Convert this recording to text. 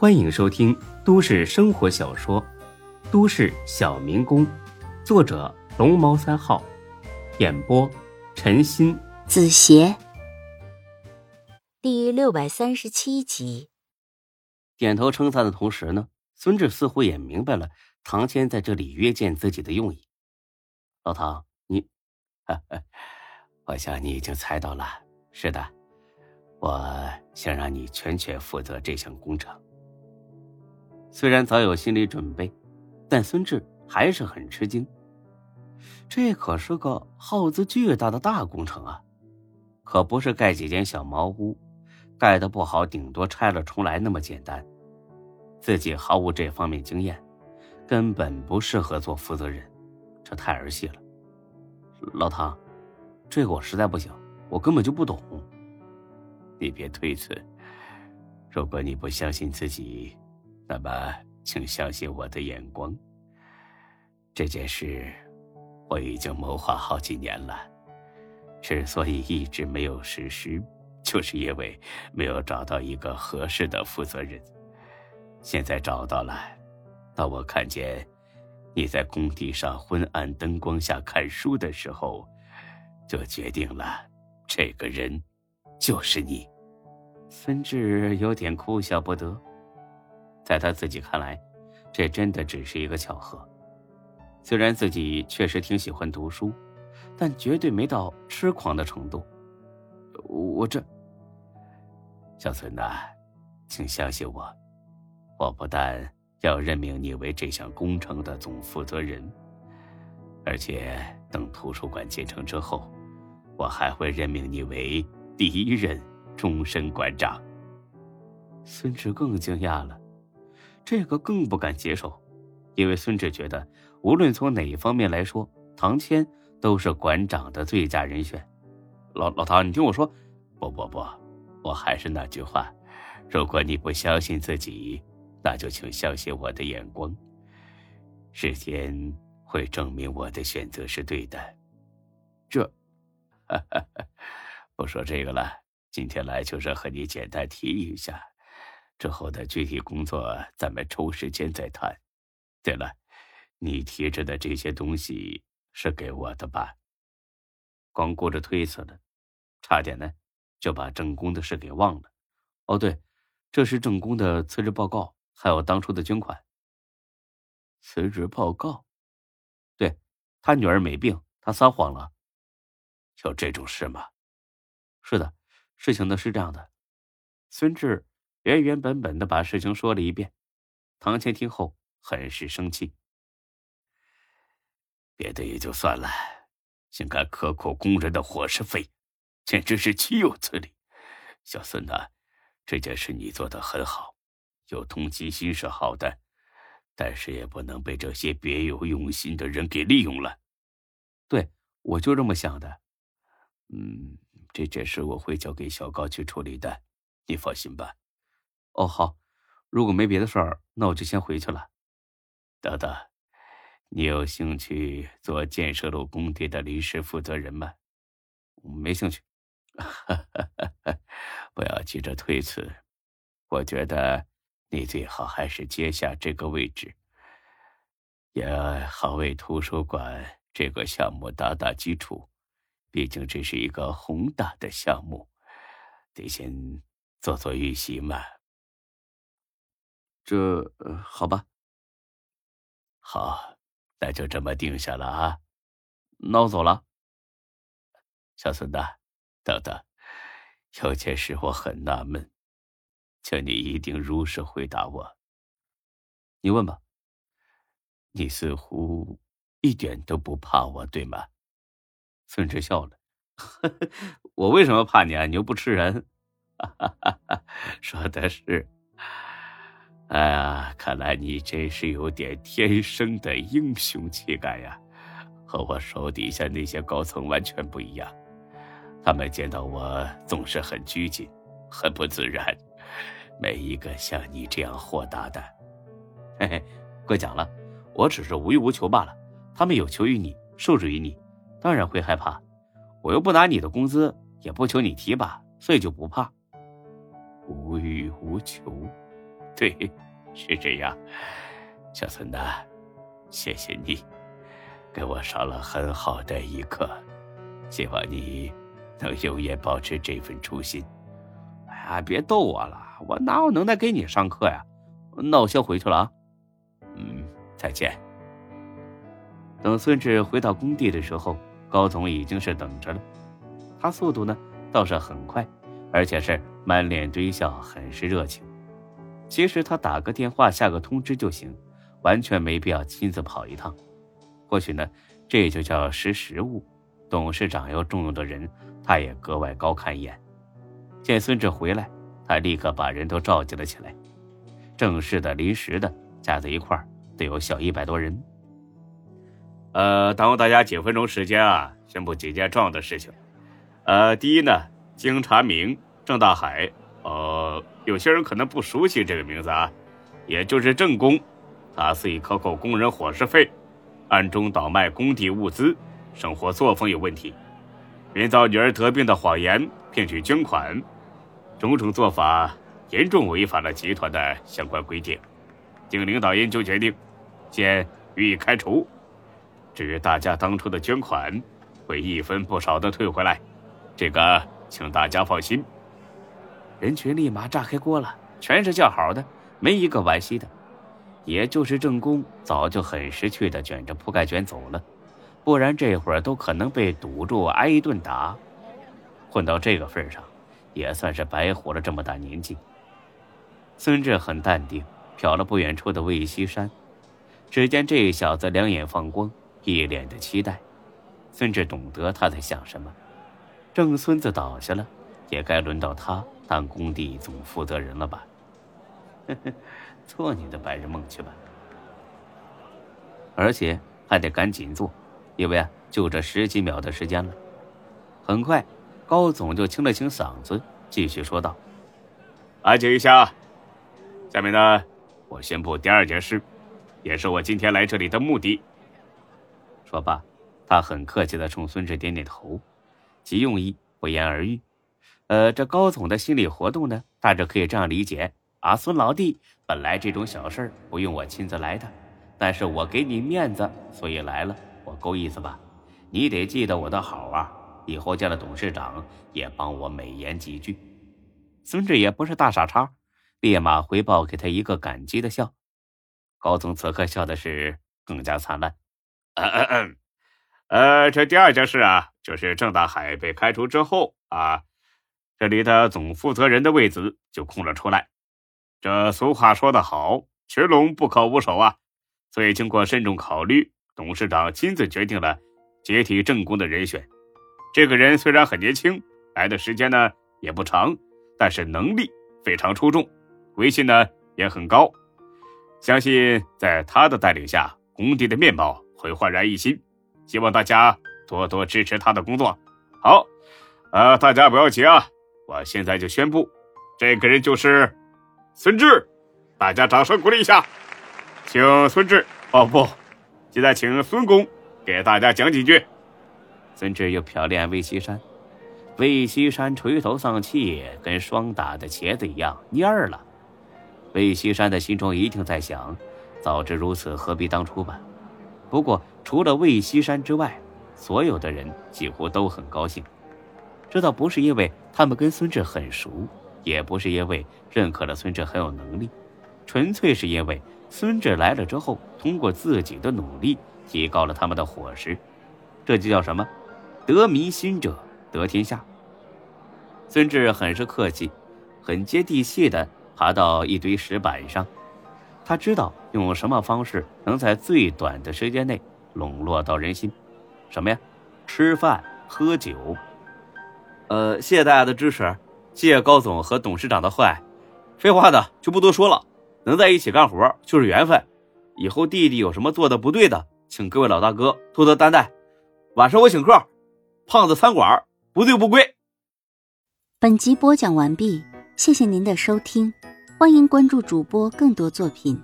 欢迎收听都市生活小说《都市小民工》，作者龙猫三号，演播陈鑫、子邪，第六百三十七集。点头称赞的同时呢，孙志似乎也明白了唐谦在这里约见自己的用意。老唐，你，我想你已经猜到了。是的，我想让你全权负责这项工程。虽然早有心理准备，但孙志还是很吃惊。这可是个耗资巨大的大工程啊，可不是盖几间小茅屋，盖的不好，顶多拆了重来那么简单。自己毫无这方面经验，根本不适合做负责人，这太儿戏了。老唐，这个我实在不行，我根本就不懂。你别推辞，如果你不相信自己。那么，请相信我的眼光。这件事我已经谋划好几年了，之所以一直没有实施，就是因为没有找到一个合适的负责人。现在找到了，当我看见你在工地上昏暗灯光下看书的时候，就决定了，这个人就是你。孙志有点哭笑不得。在他自己看来，这真的只是一个巧合。虽然自己确实挺喜欢读书，但绝对没到痴狂的程度。我这，小孙呐，请相信我，我不但要任命你为这项工程的总负责人，而且等图书馆建成之后，我还会任命你为第一任终身馆长。孙志更惊讶了。这个更不敢接受，因为孙志觉得，无论从哪一方面来说，唐谦都是馆长的最佳人选。老老唐，你听我说，不不不，我还是那句话，如果你不相信自己，那就请相信我的眼光，时间会证明我的选择是对的。这，哈 哈不说这个了，今天来就是和你简单提一下。之后的具体工作，咱们抽时间再谈。对了，你提着的这些东西是给我的吧？光顾着推辞了，差点呢就把正宫的事给忘了。哦，对，这是正宫的辞职报告，还有当初的捐款。辞职报告？对，他女儿没病，他撒谎了。有这种事吗？是的，事情呢是这样的，孙志。原原本本的把事情说了一遍，唐谦听后很是生气。别的也就算了，竟敢克扣工人的伙食费，简直是岂有此理！小孙呐，这件事你做的很好，有同情心是好的，但是也不能被这些别有用心的人给利用了。对，我就这么想的。嗯，这件事我会交给小高去处理的，你放心吧。哦，好，如果没别的事儿，那我就先回去了。等等，你有兴趣做建设路工地的临时负责人吗？没兴趣。不要急着推辞，我觉得你最好还是接下这个位置，也好为图书馆这个项目打打基础。毕竟这是一个宏大的项目，得先做做预习嘛。这好吧，好，那就这么定下了啊。那我走了，小孙子，等等，有件事我很纳闷，请你一定如实回答我。你问吧。你似乎一点都不怕我，对吗？孙志笑了，我为什么怕你啊？你又不吃人。说的是。哎呀，看来你真是有点天生的英雄气概呀，和我手底下那些高层完全不一样。他们见到我总是很拘谨，很不自然，没一个像你这样豁达的。嘿嘿，过奖了，我只是无欲无求罢了。他们有求于你，受制于你，当然会害怕。我又不拿你的工资，也不求你提拔，所以就不怕。无欲无求。对，是这样。小孙呐，谢谢你，给我上了很好的一课。希望你能永远保持这份初心。哎呀，别逗我了，我哪有能耐给你上课呀？那我先回去了啊。嗯，再见。等孙志回到工地的时候，高总已经是等着了。他速度呢倒是很快，而且是满脸堆笑，很是热情。其实他打个电话下个通知就行，完全没必要亲自跑一趟。或许呢，这就叫识时务。董事长要重用的人，他也格外高看一眼。见孙志回来，他立刻把人都召集了起来。正式的、临时的加在一块儿，得有小一百多人。呃，耽误大家几分钟时间啊，宣布几件重要的事情。呃，第一呢，经查明，郑大海，呃，有些人可能不熟悉这个名字啊，也就是郑工，他肆意克扣工人伙食费，暗中倒卖工地物资，生活作风有问题，编造女儿得病的谎言骗取捐款，种种做法严重违反了集团的相关规定，经领导研究决定，先予以开除。至于大家当初的捐款，会一分不少的退回来。这个，请大家放心。人群立马炸开锅了，全是叫好的，没一个惋惜的。也就是正宫早就很识趣的卷着铺盖卷走了，不然这会儿都可能被堵住挨一顿打。混到这个份上，也算是白活了这么大年纪。孙志很淡定，瞟了不远处的魏西山，只见这小子两眼放光，一脸的期待。孙志懂得他在想什么。郑孙子倒下了，也该轮到他当工地总负责人了吧？呵呵，做你的白日梦去吧！而且还得赶紧做，因为啊，就这十几秒的时间了。很快，高总就清了清嗓子，继续说道：“安静一下，下面呢，我宣布第二件事，也是我今天来这里的目的。”说罢，他很客气的冲孙志点点头。其用意不言而喻，呃，这高总的心理活动呢，大致可以这样理解：啊，孙老弟，本来这种小事不用我亲自来的，但是我给你面子，所以来了，我够意思吧？你得记得我的好啊，以后见了董事长也帮我美言几句。孙志也不是大傻叉，立马回报给他一个感激的笑。高总此刻笑的是更加灿烂。嗯嗯嗯。呃，这第二件事啊，就是郑大海被开除之后啊，这里的总负责人的位子就空了出来。这俗话说得好，群龙不可无首啊。所以经过慎重考虑，董事长亲自决定了接替正工的人选。这个人虽然很年轻，来的时间呢也不长，但是能力非常出众，威信呢也很高。相信在他的带领下，工地的面貌会焕然一新。希望大家多多支持他的工作。好，呃，大家不要急啊，我现在就宣布，这个人就是孙志。大家掌声鼓励一下，请孙志哦不，现在请孙工给大家讲几句。孙志又瞟了眼魏西山，魏西山垂头丧气，跟霜打的茄子一样蔫儿了。魏西山的心中一定在想：早知如此，何必当初吧。不过，除了魏西山之外，所有的人几乎都很高兴。这倒不是因为他们跟孙志很熟，也不是因为认可了孙志很有能力，纯粹是因为孙志来了之后，通过自己的努力提高了他们的伙食。这就叫什么？得民心者得天下。孙志很是客气，很接地气的爬到一堆石板上。他知道用什么方式能在最短的时间内笼络到人心，什么呀？吃饭喝酒。呃，谢谢大家的支持，谢谢高总和董事长的厚爱。废话的就不多说了，能在一起干活就是缘分。以后弟弟有什么做的不对的，请各位老大哥多多担待。晚上我请客，胖子餐馆不醉不归。本集播讲完毕，谢谢您的收听。欢迎关注主播更多作品。